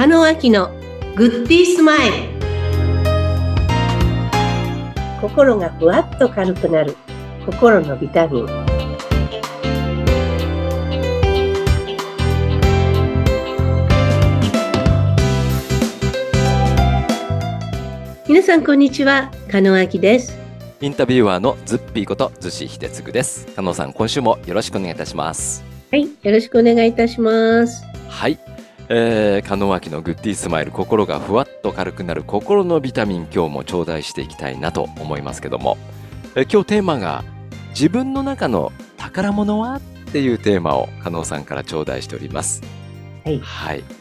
中野明のグッディースマイル心がふわっと軽くなる心のビタミン皆さんこんにちは加納明ですインタビュアーのズッピーこと逗子秀嗣です。加納さん、今週もよろしくお願いいたします。はいよろしくお願いいたしますはい。えー、加納明のグッディースマイル、心がふわっと軽くなる心のビタミン、今日も頂戴していきたいなと思いますけども、えー今日テーマが、自分の中の宝物はっていうテーマを加納さんから頂戴しております。はいはい。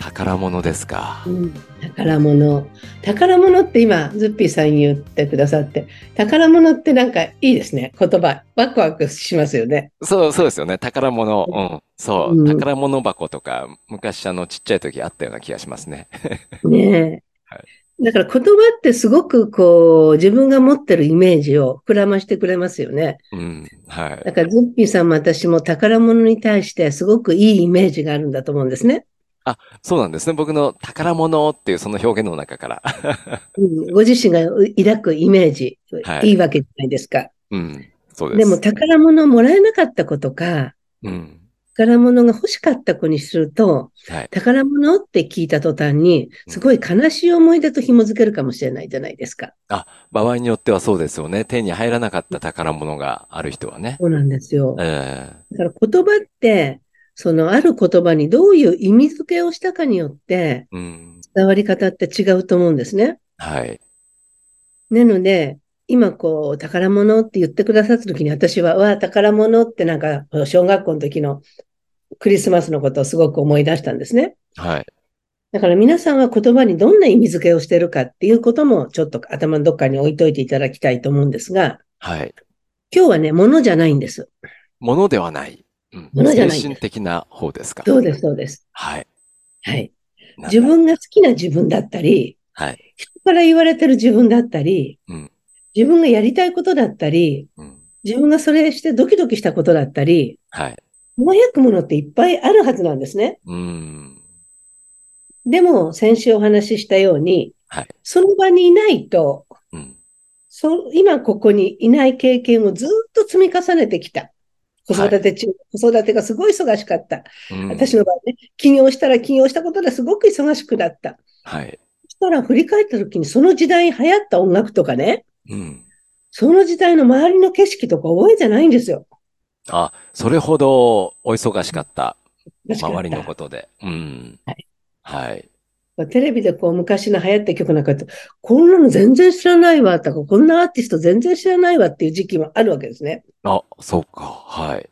宝物ですか？うん宝物宝物って今ズッピーさん言ってくださって宝物ってなんかいいですね言葉ワクワクしますよねそう、そうですよね。宝物。うん。そう。うん宝物箱とか、昔あの、ちっちゃい時あったような気がしますね。ねえ、はだから言葉ってすごくこう自分が持ってるイメージを膨らましてくれますよねうん。はい。だからズッピーさんも私も宝物に対してすごくいいイメージがあるんだと思うんですね、そうなんですね。僕の宝物っていうその表現の中から。うん、ご自身が抱くイメージ、はいいいわけじゃないですかうん。そうです。でも宝物をもらえなかった子とかうん。宝物が欲しかった子にすると、はい。宝物って聞いた途端に、すごい悲しい思い出と紐づけるかもしれないじゃないですか。場合によってはそうですよね。手に入らなかった宝物がある人はね。そうなんですよ。えだから言葉って、そのある言葉にどういう意味付けをしたかによって。伝わり方って違うと思うんですね。はい。なので、今こう、宝物って言ってくださった時に私は、わあ、宝物ってなんか、小学校の時のクリスマスのことをすごく思い出したんですね。はい。だから皆さんは言葉にどんな意味付けをしているかっていうこともちょっと頭のどっかに置いといていただきたいと思うんですが、はい。今日はね、物じゃないんです。物ではない。うん。物じゃない精神的な方ですか？そうです、そうです。はい。はい。自。分が好きな自分だったり、はい。人から言われてる自分だったり、うん自分がやりたいことだったり、うん。自分がそれしてドキドキしたことだったり、はい。輝くものっていっぱいあるはずなんですね。うん。でも、先週お話ししたように、はいその場にいないと、うん。そ今ここにいない経験をずっと積み重ねてきた。子育て中、子育てがすごい忙しかった。うん私の場合ね、起業したら起業したことですごく忙しくなった。はい。そしたら振り返った時にその時代に流行った音楽とかね、うん。その時代の周りの景色とか覚えてないんですよ。あ、それほどお忙しかった。周りのことで。うん。はい。はい。テレビでこう昔の流行った曲なんかって、こんなの全然知らないわとか、こんなアーティスト全然知らないわっていう時期もあるわけですね。あ、そうか。はい。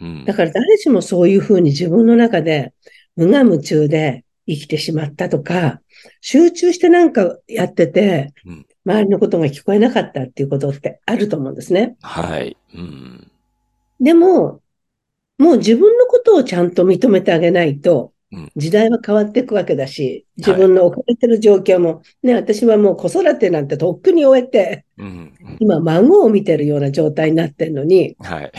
うん。だから誰しもそういうふうに自分の中で無我夢中で生きてしまったとか、集中してなんかやっててうん、周りのことが聞こえなかったっていうことってあると思うんですね。はい。うん。でも、もう自分のことをちゃんと認めてあげないとうん、時代は変わっていくわけだし、自分の置かれてる状況も、ね、私はもう子育てなんてとっくに終えて、うん。うん今孫を見てるような状態になってるのに、はい。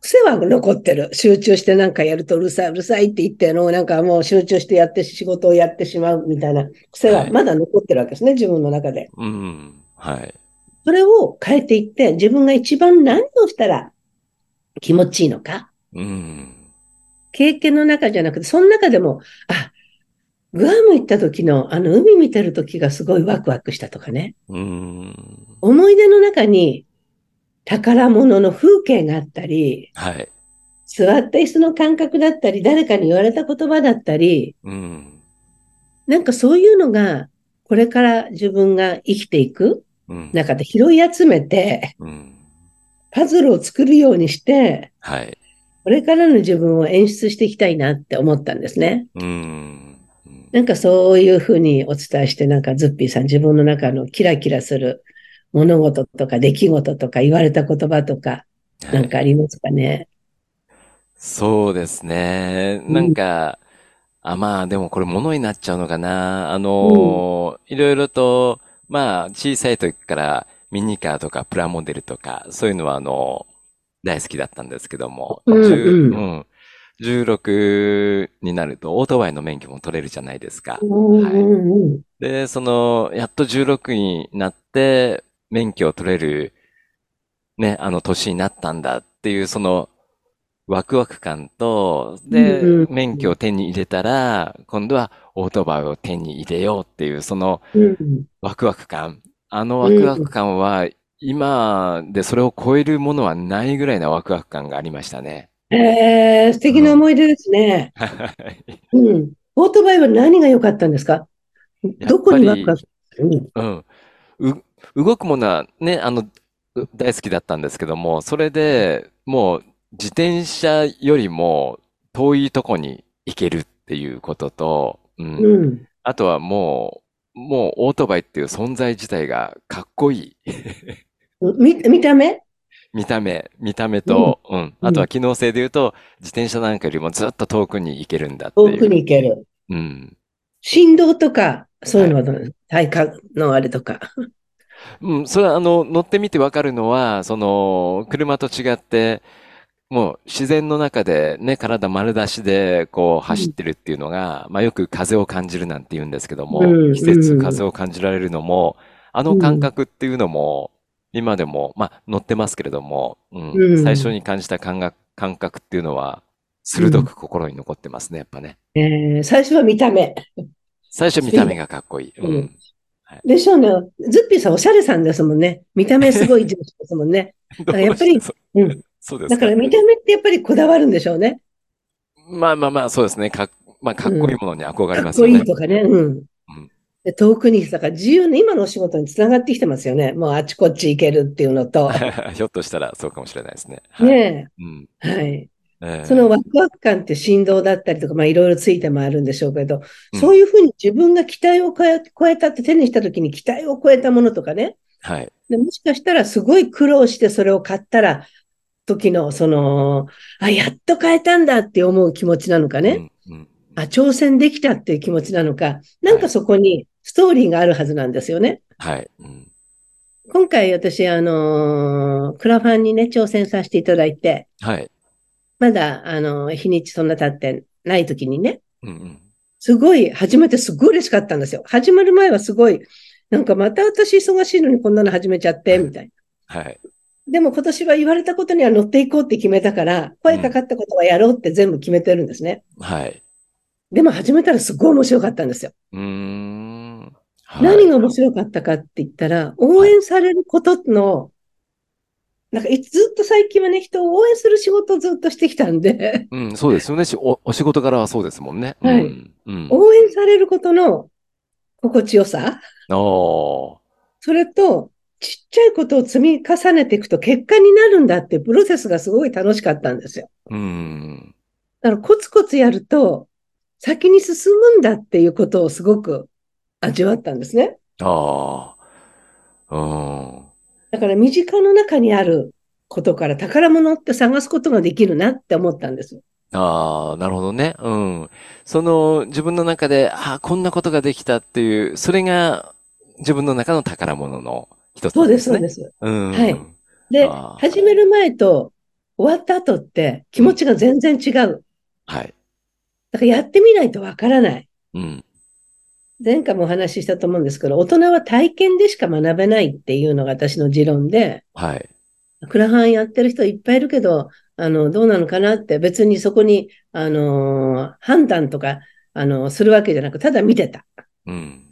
癖は残ってる。集中してなんかやるとうるさい、うるさいって言ってるのをなんかもう集中してやって仕事をやってしまうみたいな癖はまだ残ってるわけですね、自分の中で。うん。はい。それを変えていって、自分が一番何をしたら気持ちいいのか。うん。経験の中じゃなくて、その中でも、あ、グアム行った時のあの海見てる時がすごいワクワクしたとかね。うん。思い出の中に宝物の風景があったり、はい。座った椅子の感覚だったり、誰かに言われた言葉だったり、うん。なんかそういうのが、これから自分が生きていくうん。中で拾い集めて、うん。パズルを作るようにして、はい。これからの自分を演出していきたいなって思ったんですね。うん。うんなんかそういうふうにお伝えして、なんかズッピーさん自分の中のキラキラする物事とか出来事とか言われた言葉とか、なんかありますかね？そうですね。なんか、あ、まあ、でもこれ物になっちゃうのかな。あのーいろいろと、まあ、小さい時からミニカーとかプラモデルとか、そういうのはあの、大好きだったんですけども、うん10うん。うん。16になるとオートバイの免許も取れるじゃないですか。うんうんうんで、その、やっと16になって、免許を取れる、ね、あの年になったんだっていう、その、ワクワク感と、で、免許を手に入れたら、今度はオートバイを手に入れようっていう、そのうん。ワクワク感。あのワクワク感は、今でそれを超えるものはないぐらいなワクワク感がありましたね。えー、素敵な思い出ですね。うん。オートバイは何が良かったんですか？どこにワクワクうんうん。う、動くものはね、あの、う大好きだったんですけども、それでもう自転車よりも遠いとこに行けるっていうことと、うん。うん。あとはもう、もうオートバイっていう存在自体がかっこいい。み、見た目？見た目、見た目と、うん。あとは機能性で言うと、自転車なんかよりもずっと遠くに行けるんだっていう。遠くに行ける。うん。振動とか、そういうのはどう？なの体感のあれとか。うん、それはあの、乗ってみてわかるのは、その、車と違って、もう自然の中でね、体丸出しでこう走ってるっていうのが、まあよく風を感じるなんて言うんですけども、うん季節うん風を感じられるのも、あの感覚っていうのも、今でも、まあ乗ってますけれども、うんうん最初に感じた感覚、感覚っていうのは、鋭く心に残ってますね、やっぱね。えー最初は見た目。最初見た目がかっこいい。ううんん。でしょうね。ズッピーさんおしゃれさんですもんね。見た目すごい重視ですもんね。どうやっぱりうん。そうですだからか。見た目ってやっぱりこだわるんでしょうね。まあまあまあ、そうですね。かっ、まあ、かっこいいものに憧れかっこますよね。いいとかね。うん。で遠くに、だから自由な今のお仕事につながってきてますよね。もうあちこち行けるっていうのと。ひょっとしたらそうかもしれないですね。はい。ねうん。え。はい。ええそのワクワク感って振動だったりとか、まあいろいろついてもあるんでしょうけど、うんそういうふうに自分が期待を超え超えたって手にした時に期待を超えたものとかね。はい。でもしかしたらすごい苦労してそれを買ったら、時のその、あ、やっと買えたんだって思う気持ちなのかね。うん。うん。あ、挑戦できたっていう気持ちなのか。なんかそこにストーリーがあるはずなんですよね。はい。うん。今回私、あのークラファンにね、挑戦させていただいて、はい。まだ、あのー日にちそんな経ってない時にね、うんうん。すごい、始めてすごい嬉しかったんですよ。始まる前はすごい、なんかまた私忙しいのにこんなの始めちゃって、みたいな。はい。でも今年は言われたことには乗っていこうって決めたから、声かかったことはやろうって全部決めてるんですね。はい。でも始めたらすごい面白かったんですよ。うーん。はい何が面白かったかって言ったら、応援されることの、なんかいずっと最近はね、人を応援する仕事をずっとしてきたんで、うん、そうですよね。しお、お仕事柄はそうですもんね。はいうん。うん。応援されることの心地よさ、おー。それと、ちっちゃいことを積み重ねていくと結果になるんだってプロセスがすごい楽しかったんですよ。うん。だからコツコツやると、先に進むんだっていうことをすごく味わったんですね。ああ。うん。だから身近の中にあることから宝物って探すことができるなって思ったんです。ああ、なるほどね。うん。その自分の中で、ああ、こんなことができたっていう、それが自分の中の宝物の一つそうです。そうです。うん。はいで、始める前と終わった後って気持ちが全然違う。はい。だからやってみないとわからない。うん。前回もお話ししたと思うんですけど、大人は体験でしか学べないっていうのが私の持論で、はい。クラファンやってる人いっぱいいるけど、あの、どうなのかなって別にそこに、あのー判断とか、あのするわけじゃなく、ただ見てた。うん。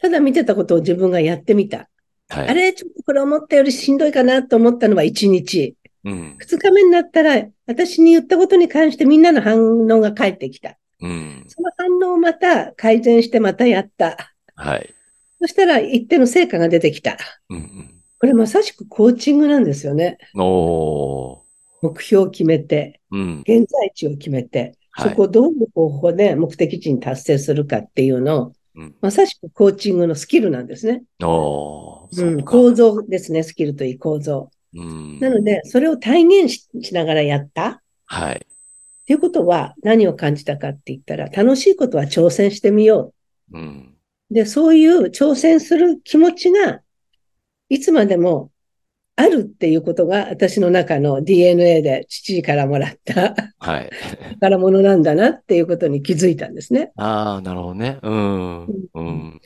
ただ見てたことを自分がやってみた。はい。あれ、ちょっとこれ思ったよりしんどいかなと思ったのは1日。うん。2日目になったら、私に言ったことに関してみんなの反応が返ってきた。うん。その反応をまた改善してまたやった。はい。そしたら一定の成果が出てきた。うん。これまさしくコーチングなんですよね。うん。お目標を決めて、ー。うん。現在地を決めて、はいそこをどういう方法で目的地に達成するかっていうのを、うん。まさしくコーチングのスキルなんですね。おー。う、んか。構造ですね。スキルといい構造。うん。なので、それを体現ししながらやったっはい。ていうことは何を感じたかって言ったら、楽しいことは挑戦してみようん。う。で、そういう挑戦する気持ちが、いつまでもあるっていうことが私の中の DNA で父からもらったはい。宝物なんだなっていうことに気づいたんですね。ああ、なるほどね。うん。うん。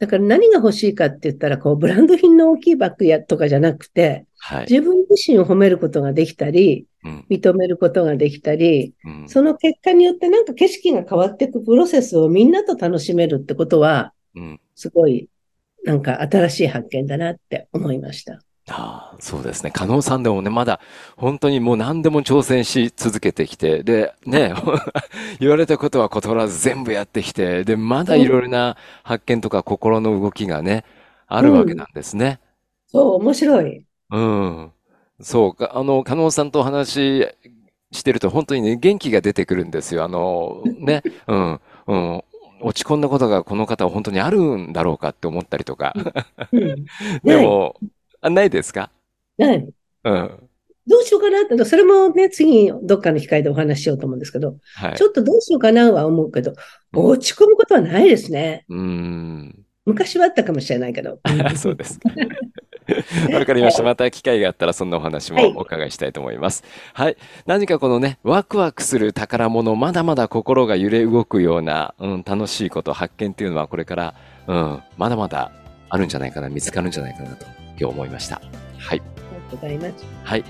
だから何が欲しいかって言ったら、こう、ブランド品の大きいバッグやとかじゃなくて、はい。自分自身を褒めることができたり、うん。認めることができたり、うん。その結果によってなんか景色が変わっていくプロセスをみんなと楽しめるってことは、うん。すごい、なんか新しい発見だなって思いました。ああ、そうですね。加納さんでもね、まだ本当にもう何でも挑戦し続けてきて、で、ね、言われたことは断らず全部やってきて、で、まだいろいろな発見とか心の動きがね、あるわけなんですね。そう、面白い。うん。そうか、あの、加納さんとお話ししてると本当にね、元気が出てくるんですよ。あの、ね、うん、うん。落ち込んだことがこの方は本当にあるんだろうかって思ったりとか。うん。でも、あ、ないですか？ない。うん。どうしようかなって、それもね、次、どっかの機会でお話ししようと思うんですけど、はいち。ょっとどうしようかなは思うけど、落ち込むことはないですね。うーん。昔はあったかもしれないけど。そうですか。わかりました。また機会があったらそんなお話もはいお伺いしたいと思います。はい。何かこのね、ワクワクする宝物、まだまだ心が揺れ動くような、うん、楽しいこと、発見っていうのはこれから、うん、まだまだあるんじゃないかな、見つかるんじゃないかなと今日思いました。はい。ありがとうございます。はい。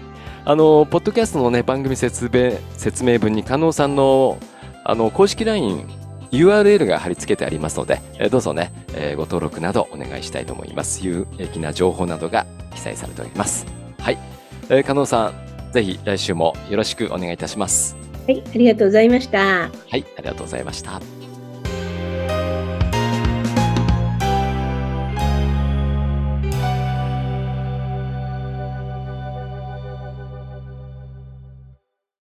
あの、ポッドキャストのね、番組説明、説明文に、加納さんの、あの、公式 LINE、URL が貼り付けてありますので、えーどうぞね、えーご登録などお願いしたいと思います。有益な情報などが記載されております。はい。えー、加納さん、ぜひ来週もよろしくお願いいたします。はい、ありがとうございました。はい、ありがとうございました。